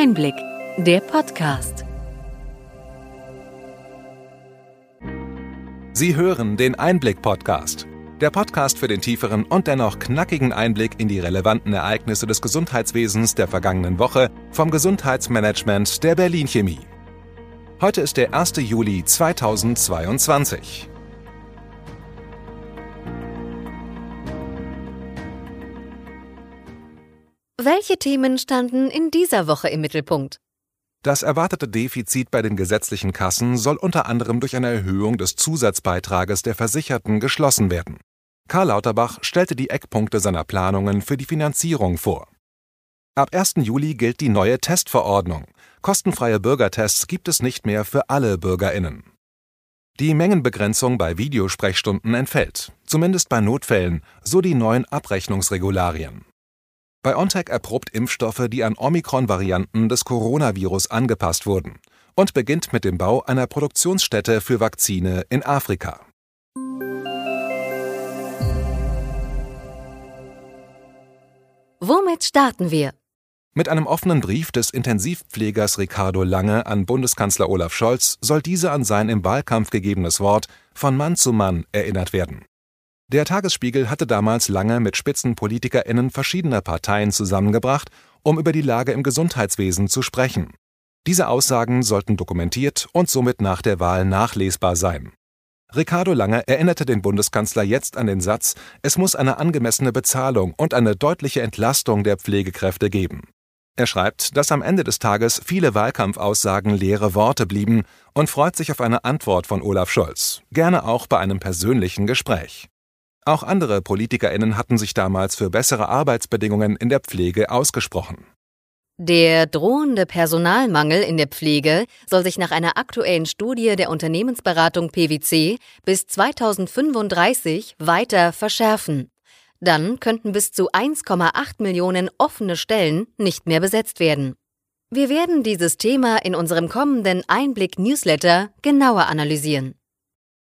Einblick, der Podcast. Sie hören den Einblick-Podcast. Der Podcast für den tieferen und dennoch knackigen Einblick in die relevanten Ereignisse des Gesundheitswesens der vergangenen Woche vom Gesundheitsmanagement der Berlin Chemie. Heute ist der 1. Juli 2022. Welche Themen standen in dieser Woche im Mittelpunkt? Das erwartete Defizit bei den gesetzlichen Kassen soll unter anderem durch eine Erhöhung des Zusatzbeitrages der Versicherten geschlossen werden. Karl Lauterbach stellte die Eckpunkte seiner Planungen für die Finanzierung vor. Ab 1. Juli gilt die neue Testverordnung. Kostenfreie Bürgertests gibt es nicht mehr für alle Bürgerinnen. Die Mengenbegrenzung bei Videosprechstunden entfällt, zumindest bei Notfällen, so die neuen Abrechnungsregularien. BioNTech erprobt Impfstoffe, die an Omikron-Varianten des Coronavirus angepasst wurden und beginnt mit dem Bau einer Produktionsstätte für Vakzine in Afrika. Womit starten wir? Mit einem offenen Brief des Intensivpflegers Ricardo Lange an Bundeskanzler Olaf Scholz soll dieser an sein im Wahlkampf gegebenes Wort von Mann zu Mann erinnert werden. Der Tagesspiegel hatte damals lange mit SpitzenpolitikerInnen verschiedener Parteien zusammengebracht, um über die Lage im Gesundheitswesen zu sprechen. Diese Aussagen sollten dokumentiert und somit nach der Wahl nachlesbar sein. Ricardo Lange erinnerte den Bundeskanzler jetzt an den Satz, es muss eine angemessene Bezahlung und eine deutliche Entlastung der Pflegekräfte geben. Er schreibt, dass am Ende des Tages viele Wahlkampfaussagen leere Worte blieben und freut sich auf eine Antwort von Olaf Scholz, gerne auch bei einem persönlichen Gespräch. Auch andere PolitikerInnen hatten sich damals für bessere Arbeitsbedingungen in der Pflege ausgesprochen. Der drohende Personalmangel in der Pflege soll sich nach einer aktuellen Studie der Unternehmensberatung PwC bis 2035 weiter verschärfen. Dann könnten bis zu 1,8 Millionen offene Stellen nicht mehr besetzt werden. Wir werden dieses Thema in unserem kommenden Einblick-Newsletter genauer analysieren.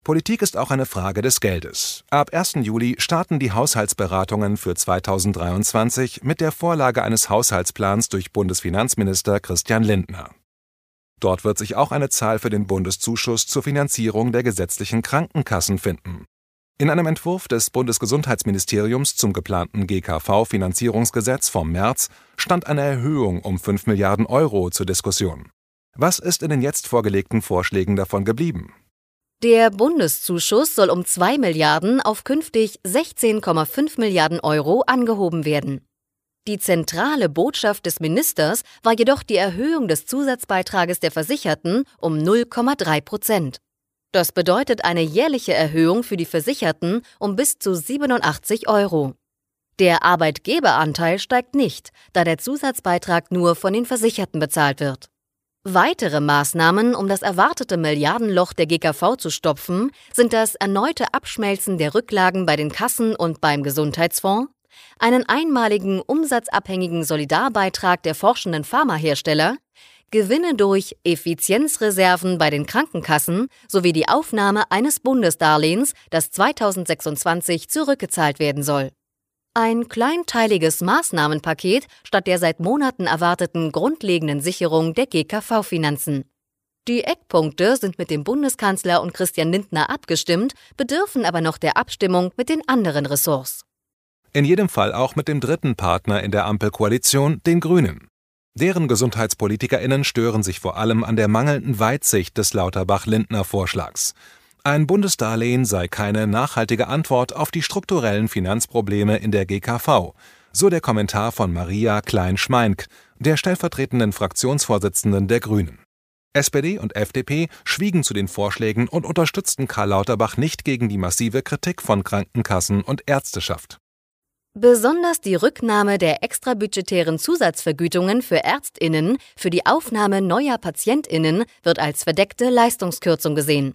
Politik ist auch eine Frage des Geldes. Ab 1. Juli starten die Haushaltsberatungen für 2023 mit der Vorlage eines Haushaltsplans durch Bundesfinanzminister Christian Lindner. Dort wird sich auch eine Zahl für den Bundeszuschuss zur Finanzierung der gesetzlichen Krankenkassen finden. In einem Entwurf des Bundesgesundheitsministeriums zum geplanten GKV-Finanzierungsgesetz vom März stand eine Erhöhung um 5 Milliarden Euro zur Diskussion. Was ist in den jetzt vorgelegten Vorschlägen davon geblieben? Der Bundeszuschuss soll um 2 Milliarden auf künftig 16,5 Milliarden Euro angehoben werden. Die zentrale Botschaft des Ministers war jedoch die Erhöhung des Zusatzbeitrages der Versicherten um 0,3 Prozent. Das bedeutet eine jährliche Erhöhung für die Versicherten um bis zu 87 Euro. Der Arbeitgeberanteil steigt nicht, da der Zusatzbeitrag nur von den Versicherten bezahlt wird. Weitere Maßnahmen, um das erwartete Milliardenloch der GKV zu stopfen, sind das erneute Abschmelzen der Rücklagen bei den Kassen und beim Gesundheitsfonds, einen einmaligen umsatzabhängigen Solidarbeitrag der forschenden Pharmahersteller, Gewinne durch Effizienzreserven bei den Krankenkassen sowie die Aufnahme eines Bundesdarlehens, das 2026 zurückgezahlt werden soll. Ein kleinteiliges Maßnahmenpaket statt der seit Monaten erwarteten grundlegenden Sicherung der GKV-Finanzen. Die Eckpunkte sind mit dem Bundeskanzler und Christian Lindner abgestimmt, bedürfen aber noch der Abstimmung mit den anderen Ressorts. In jedem Fall auch mit dem dritten Partner in der Ampelkoalition, den Grünen. Deren GesundheitspolitikerInnen stören sich vor allem an der mangelnden Weitsicht des Lauterbach-Lindner-Vorschlags. Ein Bundesdarlehen sei keine nachhaltige Antwort auf die strukturellen Finanzprobleme in der GKV, so der Kommentar von Maria Klein-Schmeink, der stellvertretenden Fraktionsvorsitzenden der Grünen. SPD und FDP schwiegen zu den Vorschlägen und unterstützten Karl Lauterbach nicht gegen die massive Kritik von Krankenkassen und Ärzteschaft. Besonders die Rücknahme der extrabudgetären Zusatzvergütungen für Ärztinnen für die Aufnahme neuer Patientinnen wird als verdeckte Leistungskürzung gesehen.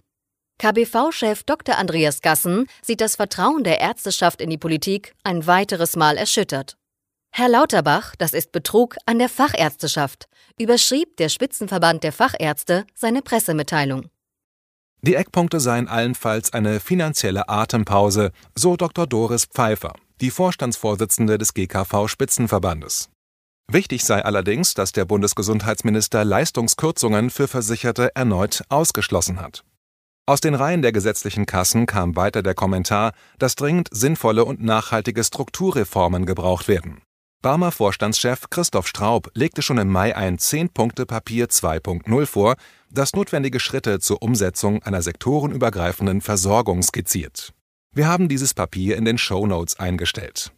KBV-Chef Dr. Andreas Gassen sieht das Vertrauen der Ärzteschaft in die Politik ein weiteres Mal erschüttert. Herr Lauterbach, das ist Betrug an der Fachärzteschaft, überschrieb der Spitzenverband der Fachärzte seine Pressemitteilung. Die Eckpunkte seien allenfalls eine finanzielle Atempause, so Dr. Doris Pfeiffer, die Vorstandsvorsitzende des GKV-Spitzenverbandes. Wichtig sei allerdings, dass der Bundesgesundheitsminister Leistungskürzungen für Versicherte erneut ausgeschlossen hat. Aus den Reihen der gesetzlichen Kassen kam weiter der Kommentar, dass dringend sinnvolle und nachhaltige Strukturreformen gebraucht werden. Barmer Vorstandschef Christoph Straub legte schon im Mai ein 10-Punkte-Papier 2.0 vor, das notwendige Schritte zur Umsetzung einer sektorenübergreifenden Versorgung skizziert. Wir haben dieses Papier in den Show Notes eingestellt.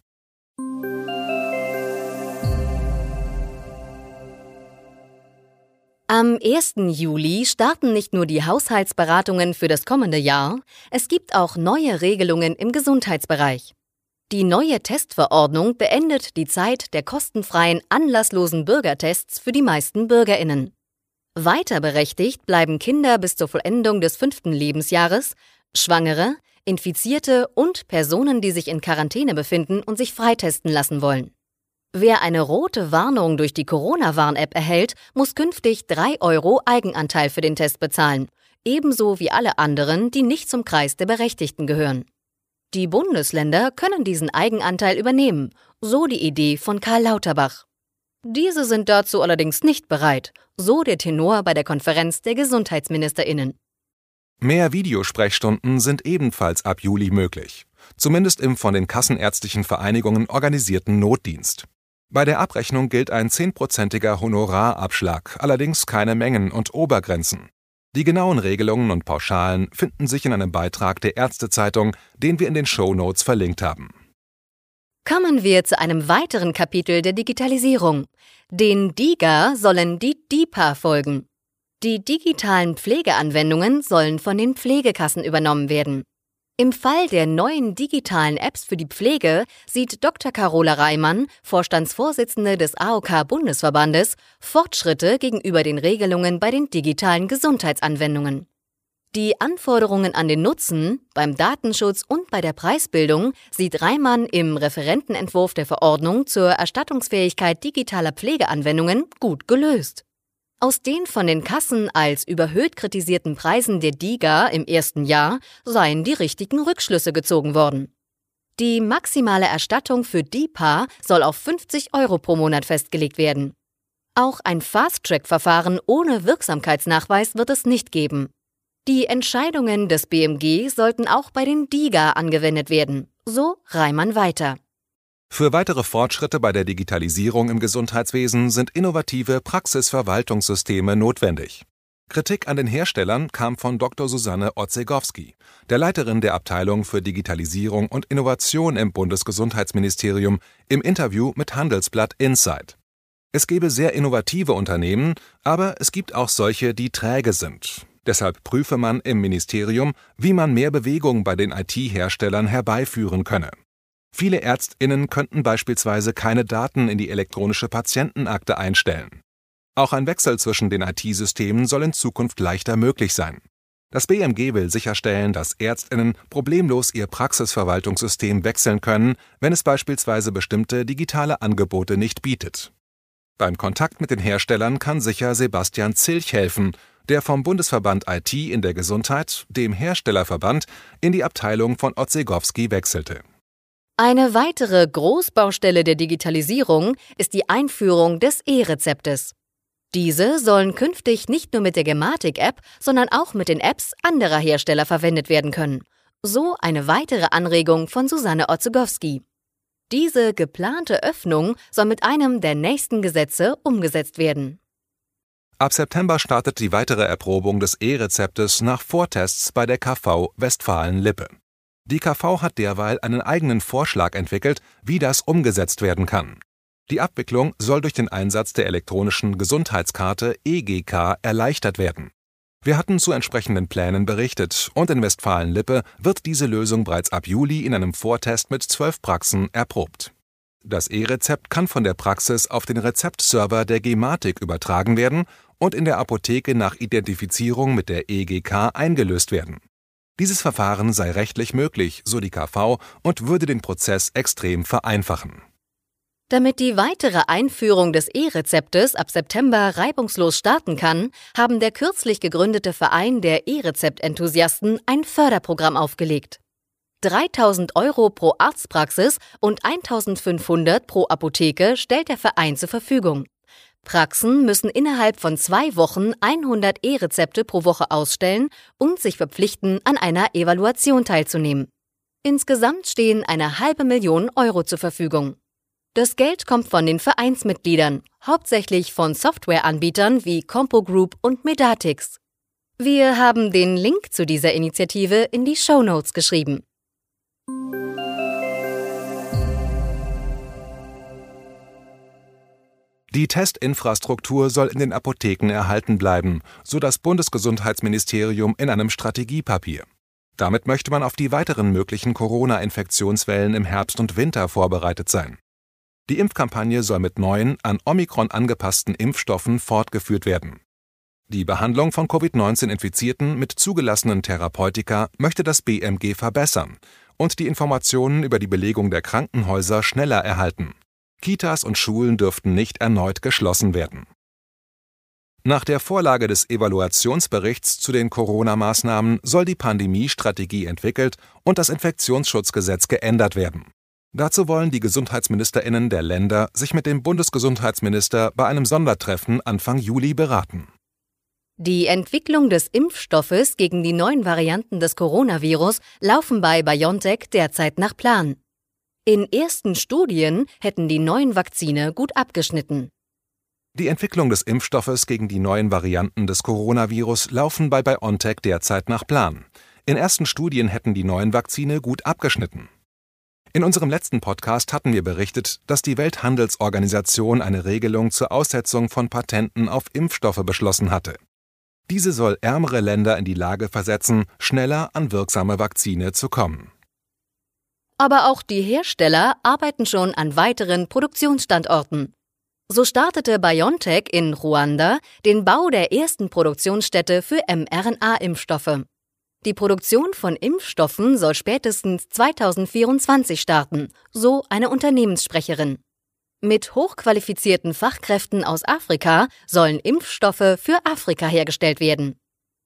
Am 1. Juli starten nicht nur die Haushaltsberatungen für das kommende Jahr, es gibt auch neue Regelungen im Gesundheitsbereich. Die neue Testverordnung beendet die Zeit der kostenfreien, anlasslosen Bürgertests für die meisten Bürgerinnen. Weiter berechtigt bleiben Kinder bis zur Vollendung des fünften Lebensjahres, Schwangere, Infizierte und Personen, die sich in Quarantäne befinden und sich freitesten lassen wollen. Wer eine rote Warnung durch die Corona-Warn-App erhält, muss künftig 3 Euro Eigenanteil für den Test bezahlen, ebenso wie alle anderen, die nicht zum Kreis der Berechtigten gehören. Die Bundesländer können diesen Eigenanteil übernehmen, so die Idee von Karl Lauterbach. Diese sind dazu allerdings nicht bereit, so der Tenor bei der Konferenz der Gesundheitsministerinnen. Mehr Videosprechstunden sind ebenfalls ab Juli möglich, zumindest im von den kassenärztlichen Vereinigungen organisierten Notdienst. Bei der Abrechnung gilt ein zehnprozentiger Honorarabschlag, allerdings keine Mengen und Obergrenzen. Die genauen Regelungen und Pauschalen finden sich in einem Beitrag der Ärztezeitung, den wir in den Show Notes verlinkt haben. Kommen wir zu einem weiteren Kapitel der Digitalisierung. Den DIGA sollen die DIPA folgen. Die digitalen Pflegeanwendungen sollen von den Pflegekassen übernommen werden. Im Fall der neuen digitalen Apps für die Pflege sieht Dr. Carola Reimann, Vorstandsvorsitzende des AOK-Bundesverbandes, Fortschritte gegenüber den Regelungen bei den digitalen Gesundheitsanwendungen. Die Anforderungen an den Nutzen, beim Datenschutz und bei der Preisbildung sieht Reimann im Referentenentwurf der Verordnung zur Erstattungsfähigkeit digitaler Pflegeanwendungen gut gelöst. Aus den von den Kassen als überhöht kritisierten Preisen der DIGA im ersten Jahr seien die richtigen Rückschlüsse gezogen worden. Die maximale Erstattung für DIPA soll auf 50 Euro pro Monat festgelegt werden. Auch ein Fast-Track-Verfahren ohne Wirksamkeitsnachweis wird es nicht geben. Die Entscheidungen des BMG sollten auch bei den DIGA angewendet werden, so Reimann weiter. Für weitere Fortschritte bei der Digitalisierung im Gesundheitswesen sind innovative Praxisverwaltungssysteme notwendig. Kritik an den Herstellern kam von Dr. Susanne Otzegowski, der Leiterin der Abteilung für Digitalisierung und Innovation im Bundesgesundheitsministerium, im Interview mit Handelsblatt Insight. Es gebe sehr innovative Unternehmen, aber es gibt auch solche, die träge sind. Deshalb prüfe man im Ministerium, wie man mehr Bewegung bei den IT-Herstellern herbeiführen könne. Viele Ärztinnen könnten beispielsweise keine Daten in die elektronische Patientenakte einstellen. Auch ein Wechsel zwischen den IT-Systemen soll in Zukunft leichter möglich sein. Das BMG will sicherstellen, dass Ärztinnen problemlos ihr Praxisverwaltungssystem wechseln können, wenn es beispielsweise bestimmte digitale Angebote nicht bietet. Beim Kontakt mit den Herstellern kann sicher Sebastian Zilch helfen, der vom Bundesverband IT in der Gesundheit, dem Herstellerverband, in die Abteilung von Otzegowski wechselte. Eine weitere Großbaustelle der Digitalisierung ist die Einführung des E-Rezeptes. Diese sollen künftig nicht nur mit der Gematik-App, sondern auch mit den Apps anderer Hersteller verwendet werden können. So eine weitere Anregung von Susanne Otzegowski. Diese geplante Öffnung soll mit einem der nächsten Gesetze umgesetzt werden. Ab September startet die weitere Erprobung des E-Rezeptes nach Vortests bei der KV Westfalen-Lippe. Die KV hat derweil einen eigenen Vorschlag entwickelt, wie das umgesetzt werden kann. Die Abwicklung soll durch den Einsatz der elektronischen Gesundheitskarte EGK erleichtert werden. Wir hatten zu entsprechenden Plänen berichtet und in Westfalen-Lippe wird diese Lösung bereits ab Juli in einem Vortest mit zwölf Praxen erprobt. Das E-Rezept kann von der Praxis auf den Rezeptserver der Gematik übertragen werden und in der Apotheke nach Identifizierung mit der EGK eingelöst werden. Dieses Verfahren sei rechtlich möglich, so die KV, und würde den Prozess extrem vereinfachen. Damit die weitere Einführung des E-Rezeptes ab September reibungslos starten kann, haben der kürzlich gegründete Verein der E-Rezept-Enthusiasten ein Förderprogramm aufgelegt. 3000 Euro pro Arztpraxis und 1500 pro Apotheke stellt der Verein zur Verfügung. Praxen müssen innerhalb von zwei Wochen 100 E-Rezepte pro Woche ausstellen und sich verpflichten, an einer Evaluation teilzunehmen. Insgesamt stehen eine halbe Million Euro zur Verfügung. Das Geld kommt von den Vereinsmitgliedern, hauptsächlich von Softwareanbietern wie Compo Group und Medatix. Wir haben den Link zu dieser Initiative in die Show Notes geschrieben. Die Testinfrastruktur soll in den Apotheken erhalten bleiben, so das Bundesgesundheitsministerium in einem Strategiepapier. Damit möchte man auf die weiteren möglichen Corona-Infektionswellen im Herbst und Winter vorbereitet sein. Die Impfkampagne soll mit neuen, an Omikron angepassten Impfstoffen fortgeführt werden. Die Behandlung von Covid-19-Infizierten mit zugelassenen Therapeutika möchte das BMG verbessern und die Informationen über die Belegung der Krankenhäuser schneller erhalten. Kitas und Schulen dürften nicht erneut geschlossen werden. Nach der Vorlage des Evaluationsberichts zu den Corona-Maßnahmen soll die Pandemiestrategie entwickelt und das Infektionsschutzgesetz geändert werden. Dazu wollen die Gesundheitsministerinnen der Länder sich mit dem Bundesgesundheitsminister bei einem Sondertreffen Anfang Juli beraten. Die Entwicklung des Impfstoffes gegen die neuen Varianten des Coronavirus laufen bei BioNTech derzeit nach Plan. In ersten Studien hätten die neuen Vakzine gut abgeschnitten. Die Entwicklung des Impfstoffes gegen die neuen Varianten des Coronavirus laufen bei BioNTech derzeit nach Plan. In ersten Studien hätten die neuen Vakzine gut abgeschnitten. In unserem letzten Podcast hatten wir berichtet, dass die Welthandelsorganisation eine Regelung zur Aussetzung von Patenten auf Impfstoffe beschlossen hatte. Diese soll ärmere Länder in die Lage versetzen, schneller an wirksame Vakzine zu kommen. Aber auch die Hersteller arbeiten schon an weiteren Produktionsstandorten. So startete BioNTech in Ruanda den Bau der ersten Produktionsstätte für mRNA-Impfstoffe. Die Produktion von Impfstoffen soll spätestens 2024 starten, so eine Unternehmenssprecherin. Mit hochqualifizierten Fachkräften aus Afrika sollen Impfstoffe für Afrika hergestellt werden.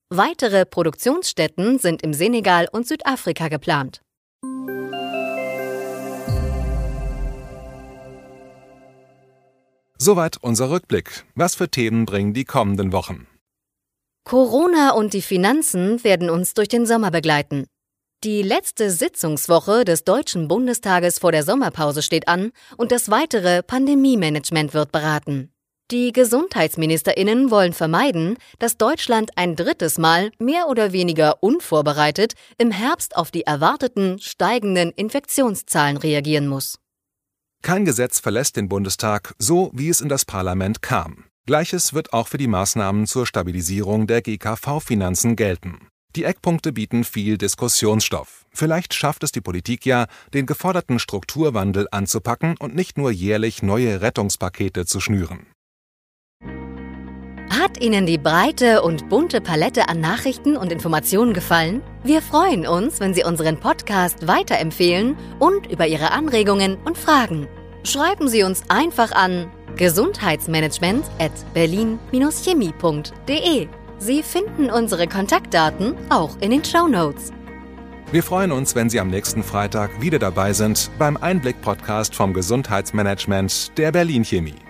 Weitere Produktionsstätten sind im Senegal und Südafrika geplant. Soweit unser Rückblick. Was für Themen bringen die kommenden Wochen? Corona und die Finanzen werden uns durch den Sommer begleiten. Die letzte Sitzungswoche des Deutschen Bundestages vor der Sommerpause steht an und das weitere Pandemiemanagement wird beraten. Die Gesundheitsministerinnen wollen vermeiden, dass Deutschland ein drittes Mal mehr oder weniger unvorbereitet im Herbst auf die erwarteten steigenden Infektionszahlen reagieren muss. Kein Gesetz verlässt den Bundestag, so wie es in das Parlament kam. Gleiches wird auch für die Maßnahmen zur Stabilisierung der GKV-Finanzen gelten. Die Eckpunkte bieten viel Diskussionsstoff. Vielleicht schafft es die Politik ja, den geforderten Strukturwandel anzupacken und nicht nur jährlich neue Rettungspakete zu schnüren. Hat Ihnen die breite und bunte Palette an Nachrichten und Informationen gefallen? Wir freuen uns, wenn Sie unseren Podcast weiterempfehlen und über Ihre Anregungen und Fragen. Schreiben Sie uns einfach an gesundheitsmanagement at berlin-chemie.de. Sie finden unsere Kontaktdaten auch in den Show Notes. Wir freuen uns, wenn Sie am nächsten Freitag wieder dabei sind beim Einblick-Podcast vom Gesundheitsmanagement der Berlin Chemie.